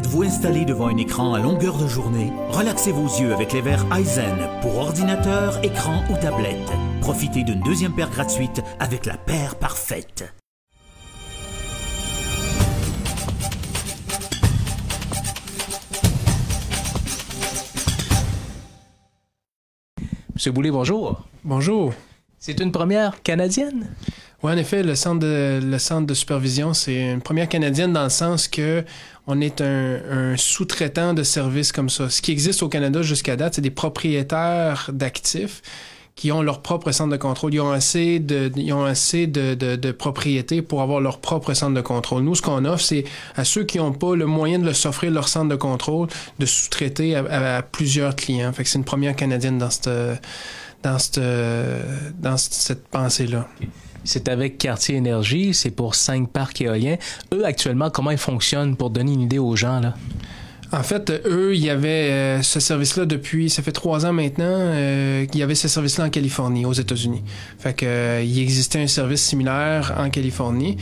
Êtes-vous installé devant un écran à longueur de journée Relaxez vos yeux avec les verres Aizen pour ordinateur, écran ou tablette. Profitez d'une deuxième paire gratuite avec la paire parfaite. Monsieur Boulay, bonjour. Bonjour. C'est une première canadienne? Oui, en effet, le centre de, le centre de supervision, c'est une première canadienne dans le sens que on est un, sous-traitant de services comme ça. Ce qui existe au Canada jusqu'à date, c'est des propriétaires d'actifs qui ont leur propre centre de contrôle. Ils ont assez de, ils ont assez de, de, propriétés pour avoir leur propre centre de contrôle. Nous, ce qu'on offre, c'est à ceux qui n'ont pas le moyen de s'offrir leur centre de contrôle, de sous-traiter à, plusieurs clients. Fait que c'est une première canadienne dans cette, dans cette, dans cette pensée-là. C'est avec Quartier Énergie, c'est pour cinq parcs éoliens. Eux, actuellement, comment ils fonctionnent pour donner une idée aux gens, là? En fait, eux, il y avait euh, ce service-là depuis, ça fait trois ans maintenant, euh, il y avait ce service-là en Californie, aux États-Unis. Fait que euh, il existait un service similaire en Californie,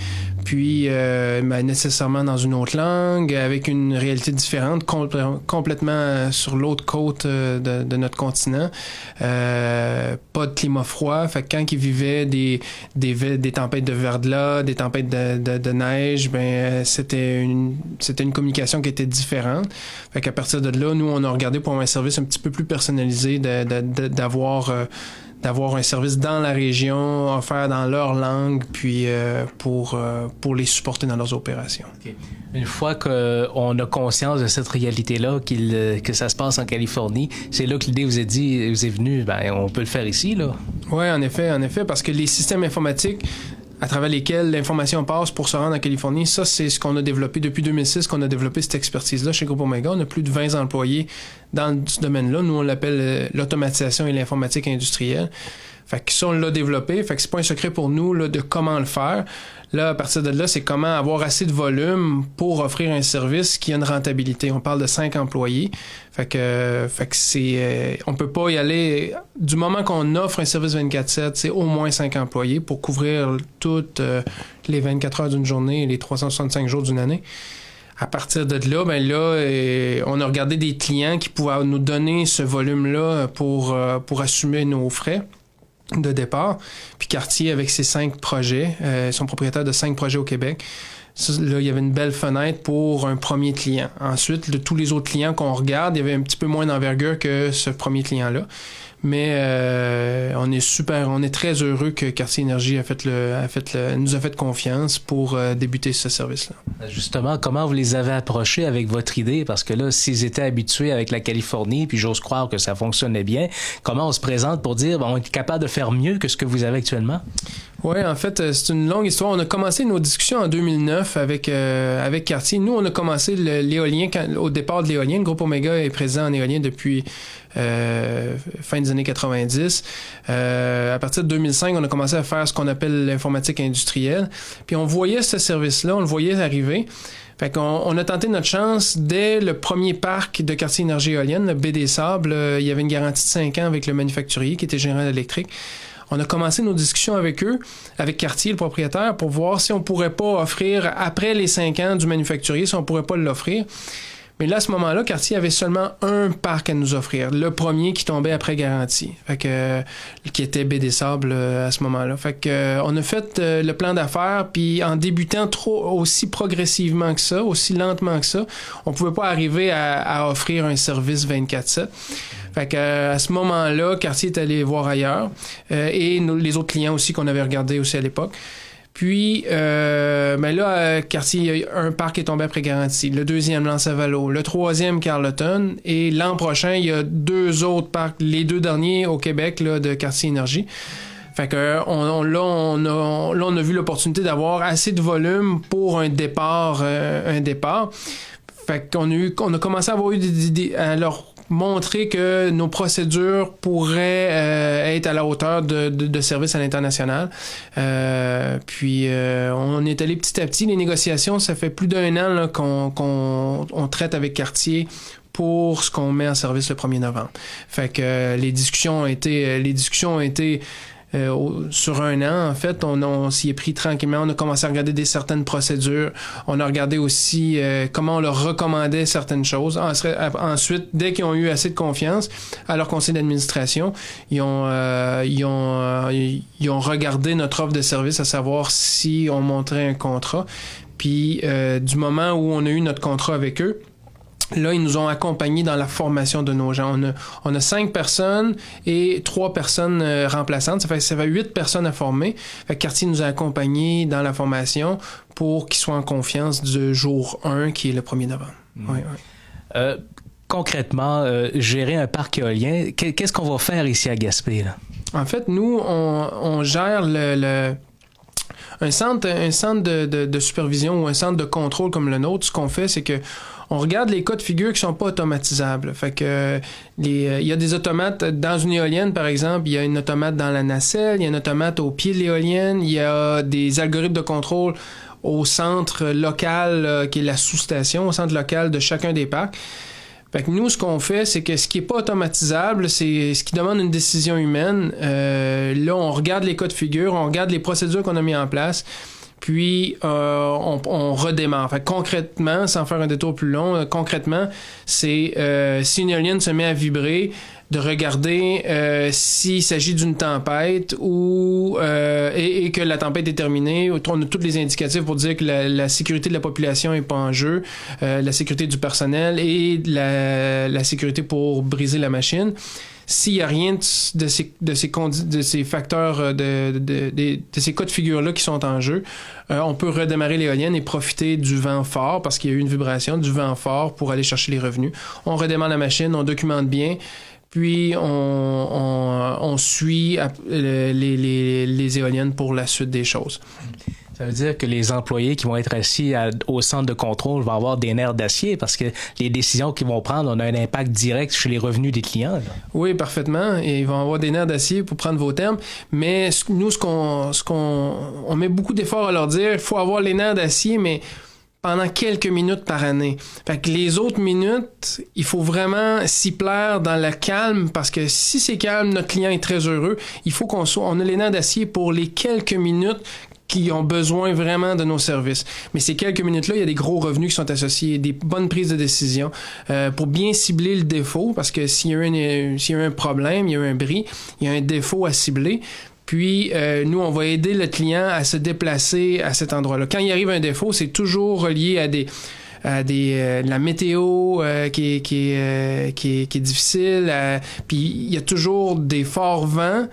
puis euh, ben, nécessairement dans une autre langue, avec une réalité différente, complètement sur l'autre côte de, de, notre continent. pas de climat froid. Fait que quand ils vivaient des, des, des tempêtes de verglas, des tempêtes de, de, neige, ben c'était une c'était une communication qui était différente. Fait qu'à partir de là, nous, on a regardé pour un service un petit peu plus personnalisé, d'avoir euh, d'avoir un service dans la région, offert dans leur langue, puis euh, pour, euh, pour les supporter dans leurs opérations. Une fois qu'on a conscience de cette réalité-là, qu'il, que ça se passe en Californie, c'est là que l'idée vous est dit, vous est venue, ben, on peut le faire ici, là. Oui, en effet, en effet, parce que les systèmes informatiques, à travers lesquels l'information passe pour se rendre en Californie. Ça, c'est ce qu'on a développé depuis 2006, qu'on a développé cette expertise-là chez Groupe Omega. On a plus de 20 employés dans ce domaine-là. Nous, on l'appelle euh, l'automatisation et l'informatique industrielle. Fait que ça, on l'a développé. Fait que c'est pas un secret pour nous là, de comment le faire. Là, à partir de là, c'est comment avoir assez de volume pour offrir un service qui a une rentabilité. On parle de cinq employés. Fait que, fait que c'est, euh, on peut pas y aller. Du moment qu'on offre un service 24/7, c'est au moins cinq employés pour couvrir toutes euh, les 24 heures d'une journée et les 365 jours d'une année. À partir de là, ben là, euh, on a regardé des clients qui pouvaient nous donner ce volume-là pour, pour assumer nos frais de départ. Puis Cartier, avec ses cinq projets, euh, son propriétaire de cinq projets au Québec, là, il y avait une belle fenêtre pour un premier client. Ensuite, de tous les autres clients qu'on regarde, il y avait un petit peu moins d'envergure que ce premier client-là. Mais euh, on est super, on est très heureux que Quartier Énergie a fait le, a fait le, nous a fait confiance pour euh, débuter ce service-là. Justement, comment vous les avez approchés avec votre idée? Parce que là, s'ils étaient habitués avec la Californie, puis j'ose croire que ça fonctionnait bien, comment on se présente pour dire, bon, on est capable de faire mieux que ce que vous avez actuellement? Oui, en fait, euh, c'est une longue histoire. On a commencé nos discussions en 2009 avec euh, avec Cartier. Nous, on a commencé l'éolien au départ de l'éolien. Le groupe Omega est présent en éolien depuis euh, fin des années 90. Euh, à partir de 2005, on a commencé à faire ce qu'on appelle l'informatique industrielle. Puis on voyait ce service-là, on le voyait arriver. Fait qu'on on a tenté notre chance dès le premier parc de quartier énergie éolienne, le BD Sable. il y avait une garantie de 5 ans avec le manufacturier qui était Général Électrique. On a commencé nos discussions avec eux, avec Cartier, le propriétaire, pour voir si on pourrait pas offrir, après les cinq ans du manufacturier, si on pourrait pas l'offrir. Mais là, à ce moment-là, Cartier avait seulement un parc à nous offrir. Le premier qui tombait après garantie. Fait que, euh, qui était BD Sable euh, à ce moment-là. Fait que, euh, on a fait le plan d'affaires, puis en débutant trop aussi progressivement que ça, aussi lentement que ça, on pouvait pas arriver à, à offrir un service 24-7. Fait que, à ce moment-là, Cartier est allé voir ailleurs et les autres clients aussi qu'on avait regardés aussi à l'époque. Puis, euh, ben là, Cartier, un parc est tombé après garantie. Le deuxième, Lancevalo. Le troisième, Carleton. Et l'an prochain, il y a deux autres parcs, les deux derniers au Québec là, de Cartier Énergie. Fait que on, là, on a, là, on a vu l'opportunité d'avoir assez de volume pour un départ. Euh, un départ. Fait qu'on a, eu, on a commencé à avoir eu des, idées. alors montrer que nos procédures pourraient euh, être à la hauteur de, de, de services à l'international. Euh, puis euh, on est allé petit à petit. Les négociations, ça fait plus d'un an qu'on on traite avec Cartier pour ce qu'on met en service le 1er novembre. Fait que les discussions ont été les discussions ont été euh, sur un an, en fait, on, s'y est pris tranquillement. On a commencé à regarder des certaines procédures. On a regardé aussi euh, comment on leur recommandait certaines choses. Ensuite, dès qu'ils ont eu assez de confiance à leur conseil d'administration, ils ont, euh, ils ont regardé notre offre de service, à savoir si on montrait un contrat. Puis du moment où on a eu notre contrat avec eux, Là, ils nous ont accompagnés dans la formation de nos gens. On a, cinq personnes et trois personnes euh, remplaçantes. Ça fait, ça fait huit personnes à former. Fait Cartier nous a accompagnés dans la formation pour qu'ils soient en confiance du jour 1, qui est le 1er novembre. Mmh. Euh, concrètement, euh, gérer un parc éolien, qu'est-ce qu'on va faire ici à Gaspé? En fait, nous, on, gère le, un centre, un centre de, de, supervision ou un centre de contrôle comme le nôtre. Ce qu'on fait, c'est que on regarde les cas de figure qui sont pas automatisables. Fait que euh, il y a des automates dans une éolienne, par exemple, il y a une automate dans la nacelle, il y a une automate au pied de l'éolienne, il y a des algorithmes de contrôle au centre local euh, qui est la sous-station, au centre local de chacun des parcs. Fait que nous, ce qu'on fait, c'est que ce qui est pas automatisable, c'est ce qui demande une décision humaine. Euh, là, on regarde les cas de figure, on regarde les procédures qu'on a mis en place puis euh, on, redémarre. Fait, concrètement, sans faire un détour plus long, euh, concrètement, c'est euh, si une éolienne se met à vibrer, de regarder s'il s'agit d'une tempête ou et, que la tempête est terminée. On a tous les indicatifs pour dire que la, sécurité de la population est pas en jeu, la sécurité du personnel et la, la sécurité pour briser la machine. S'il n'y a rien de, ces, de, ces, de ces facteurs, euh, de, de, de, ces cas de figure-là qui sont en jeu, euh, on peut redémarrer l'éolienne et profiter du vent fort parce qu'il y a eu une vibration, du vent fort pour aller chercher les revenus. On redémarre la machine, on documente bien. Puis on, on, on suit les, les, les éoliennes pour la suite des choses. Ça veut dire que les employés qui vont être assis au centre de contrôle vont avoir des nerfs d'acier parce que les décisions qu'ils vont prendre ont un impact direct sur les revenus des clients. Oui, parfaitement. Et ils vont avoir des nerfs d'acier pour prendre vos termes. Mais nous, ce qu'on, ce qu'on, on met beaucoup d'efforts à leur dire, il faut avoir les nerfs d'acier, mais pendant quelques minutes par année. Fait que les autres minutes, il faut vraiment s'y plaire dans le calme parce que si c'est calme, notre client est très heureux. Il faut qu'on soit, on a les d'acier pour les quelques minutes qui ont besoin vraiment de nos services. Mais ces quelques minutes-là, il y a des gros revenus qui sont associés, des bonnes prises de décision euh, pour bien cibler le défaut, parce que s'il y, a un, s'il y a un problème, il y a un bris, il y a un défaut à cibler. Puis, euh, nous, on va aider le client à se déplacer à cet endroit-là. Quand il arrive un défaut, c'est toujours relié à des à des euh, la météo euh, qui, est, qui, est, qui, est, qui est difficile. puis il y a toujours des forts vents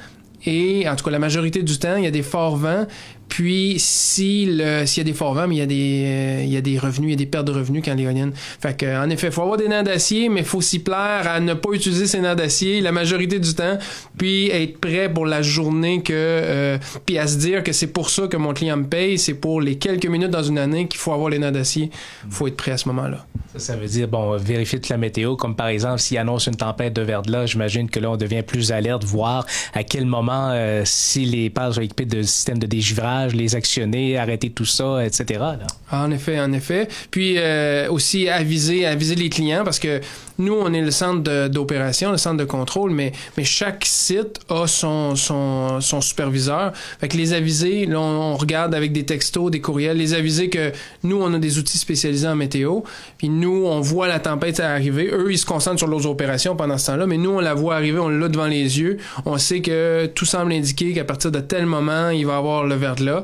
et en tout cas la majorité du temps, il y a des forts vents. Puis, s'il y a des forts vents, il y a des, euh, il y a des revenus, il y a des pertes de revenus quand l'éolienne. Fait en effet, il faut avoir des nains d'acier, mais il faut s'y plaire à ne pas utiliser ces nains d'acier la majorité du temps, puis être prêt pour la journée que, euh, puis à se dire que c'est pour ça que mon client me paye, c'est pour les quelques minutes dans une année qu'il faut avoir les nains d'acier. Faut être prêt à ce moment-là. Ça, veut dire, bon, vérifier toute la météo, comme par exemple, s'il annonce une tempête de verglas, j'imagine que là, on devient plus alerte, voir à quel moment, euh, si les pages sont équipées de systèmes de dégivrage, les actionner, arrêter tout ça, etc. En effet, en effet. Puis euh, aussi aviser, aviser les clients parce que nous, on est le centre d'opération, le centre de contrôle, mais, mais chaque site a son, son, superviseur. Fait que les aviser, là, on, regarde avec des textos, des courriels, les aviser que nous, on a des outils spécialisés en météo. Puis nous, on voit la tempête arriver. Eux, ils se concentrent sur leurs opérations pendant ce temps-là, mais nous, on la voit arriver, on l'a devant les yeux. On sait que tout semble indiquer qu'à partir de tel moment, il va avoir le verre-là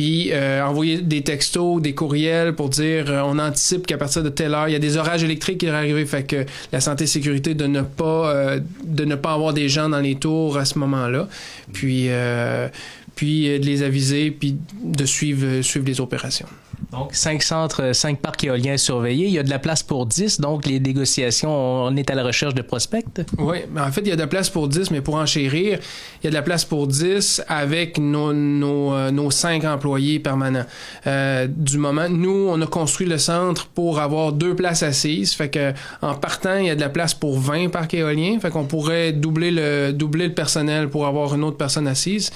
puis euh, envoyer des textos, des courriels pour dire euh, on anticipe qu'à partir de telle heure, il y a des orages électriques qui vont arriver, fait que la santé et sécurité de ne pas euh, de ne pas avoir des gens dans les tours à ce moment-là. Puis puis de les aviser, puis de suivre suivre les opérations. Donc, cinq centres, cinq parcs éoliens surveillés. Il y a de la place pour 10, donc les négociations, on est à la recherche de prospects? Oui, mais en fait, il y a de la place pour 10, mais pour enchérir, il y a de la place pour 10 avec nos, nos, euh, nos cinq employés permanents. Euh, du moment, nous, on a construit le centre pour avoir deux places assises. Fait que, en partant, il y a de la place pour 20 parcs éoliens. Fait qu'on pourrait doubler le, doubler le personnel pour avoir une autre personne assise.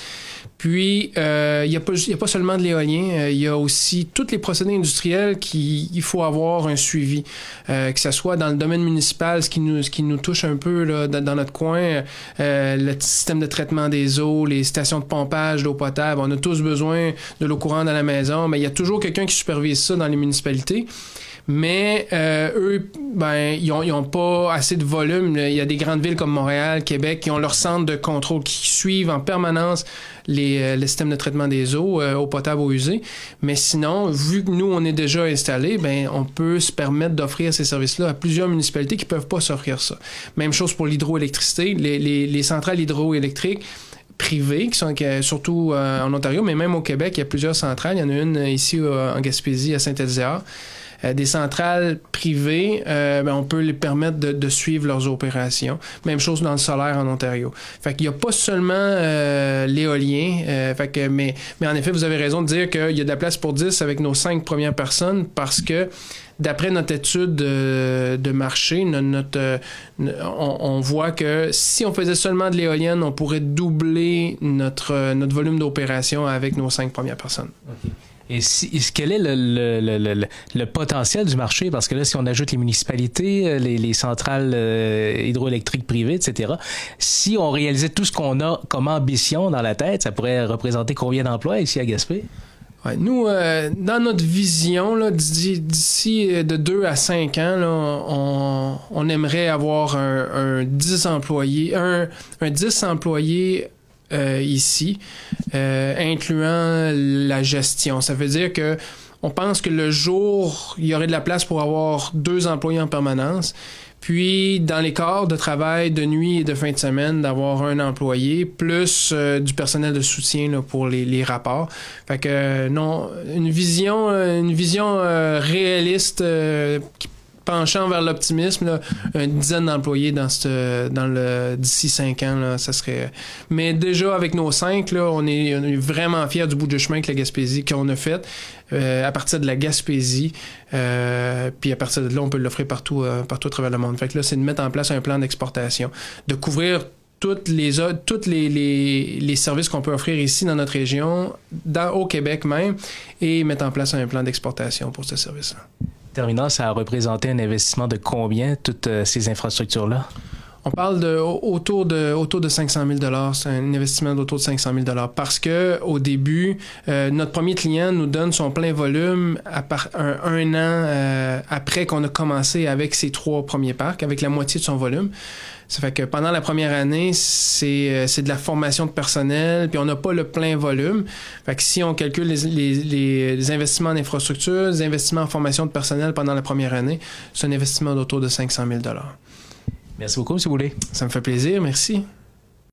Puis, Puis, euh, il n'y a, pas, a pas seulement de l'éolien, euh, il y a aussi tous les procédés industriels qu'il faut avoir un suivi, euh, que ce soit dans le domaine municipal, ce qui nous, ce qui nous touche un peu là, dans, notre coin, le système de traitement des eaux, les stations de pompage d'eau potable. On a tous besoin de l'eau courante dans la maison, mais il y a toujours quelqu'un qui supervise ça dans les municipalités mais euh, eux, ben, ils n'ont pas assez de volume. Il y a des grandes villes comme Montréal, Québec, qui ont leur centre de contrôle, qui suivent en permanence les, euh, systèmes de traitement des eaux, euh, eau potable, eau usée. Mais sinon, vu que nous, on est déjà installés, ben, on peut se permettre d'offrir ces services-là à plusieurs municipalités qui peuvent pas s'offrir ça. Même chose pour l'hydroélectricité. Les, les, les centrales hydroélectriques, privées, qui sont surtout en Ontario, mais même au Québec, il y a plusieurs centrales. Il y en a une ici en Gaspésie, à Saint-Ézéard. Euh, des centrales privées, euh, ben, on peut les permettre de, suivre leurs opérations. Même chose dans le solaire en Ontario. Fait qu'il n'y a pas seulement euh, l'éolien, fait que, mais, mais en effet, vous avez raison de dire qu'il y a de la place pour 10 avec nos cinq premières personnes parce que d'après notre étude de, marché, notre, on, voit que si on faisait seulement de l'éolienne, on pourrait doubler notre, notre volume d'opération avec nos cinq premières personnes. Et si, quel est le, le, le, le, potentiel du marché? Parce que là, si on ajoute les municipalités, euh, les, les centrales euh, hydroélectriques privées, etc., si on réalisait tout ce qu'on a comme ambition dans la tête, ça pourrait représenter combien d'emplois ici à Gaspé? Ouais, nous, euh, dans notre vision, d'ici de 2 à 5 ans, là, on, on, aimerait avoir un, un 10 employés, un, un 10 employés euh, ici, euh, incluant la gestion. Ça veut dire que on pense que le jour, il y aurait de la place pour avoir deux employés en permanence. Puis, dans les corps de travail de nuit et de fin de semaine, d'avoir un employé, plus euh, du personnel de soutien là, pour les, rapports. Fait que, non, une vision, une vision réaliste qui penchant vers l'optimisme, une dizaine d'employés dans, dans le d'ici cinq ans, là, ça serait. Mais déjà avec nos cinq, là, on est, vraiment fiers du bout de chemin que la Gaspésie qu'on a fait. Euh, à partir de la Gaspésie, euh, puis à partir de là, on peut l'offrir partout, euh, partout à travers le monde. Fait que là, c'est de mettre en place un plan d'exportation, de couvrir toutes les toutes les, les, les services qu'on peut offrir ici dans notre région, dans, au Québec même, et mettre en place un plan d'exportation pour ce service-là terminant, ça a représenté un investissement de combien, toutes euh, ces infrastructures-là? On parle de autour de autour de 500 000 dollars, c'est un investissement d'autour de 500 000 dollars parce que au début, euh, notre premier client nous donne son plein volume à part un, an euh, après qu'on a commencé avec ses trois premiers parcs, avec la moitié de son volume. Ça fait que pendant la première année, c'est, euh, c'est de la formation de personnel, puis on n'a pas le plein volume. Fait que si on calcule les, les, investissements en infrastructure, les investissements en formation de personnel pendant la première année, c'est un investissement d'autour de 500 000 Merci beaucoup, si vous voulez. Ça me fait plaisir, merci.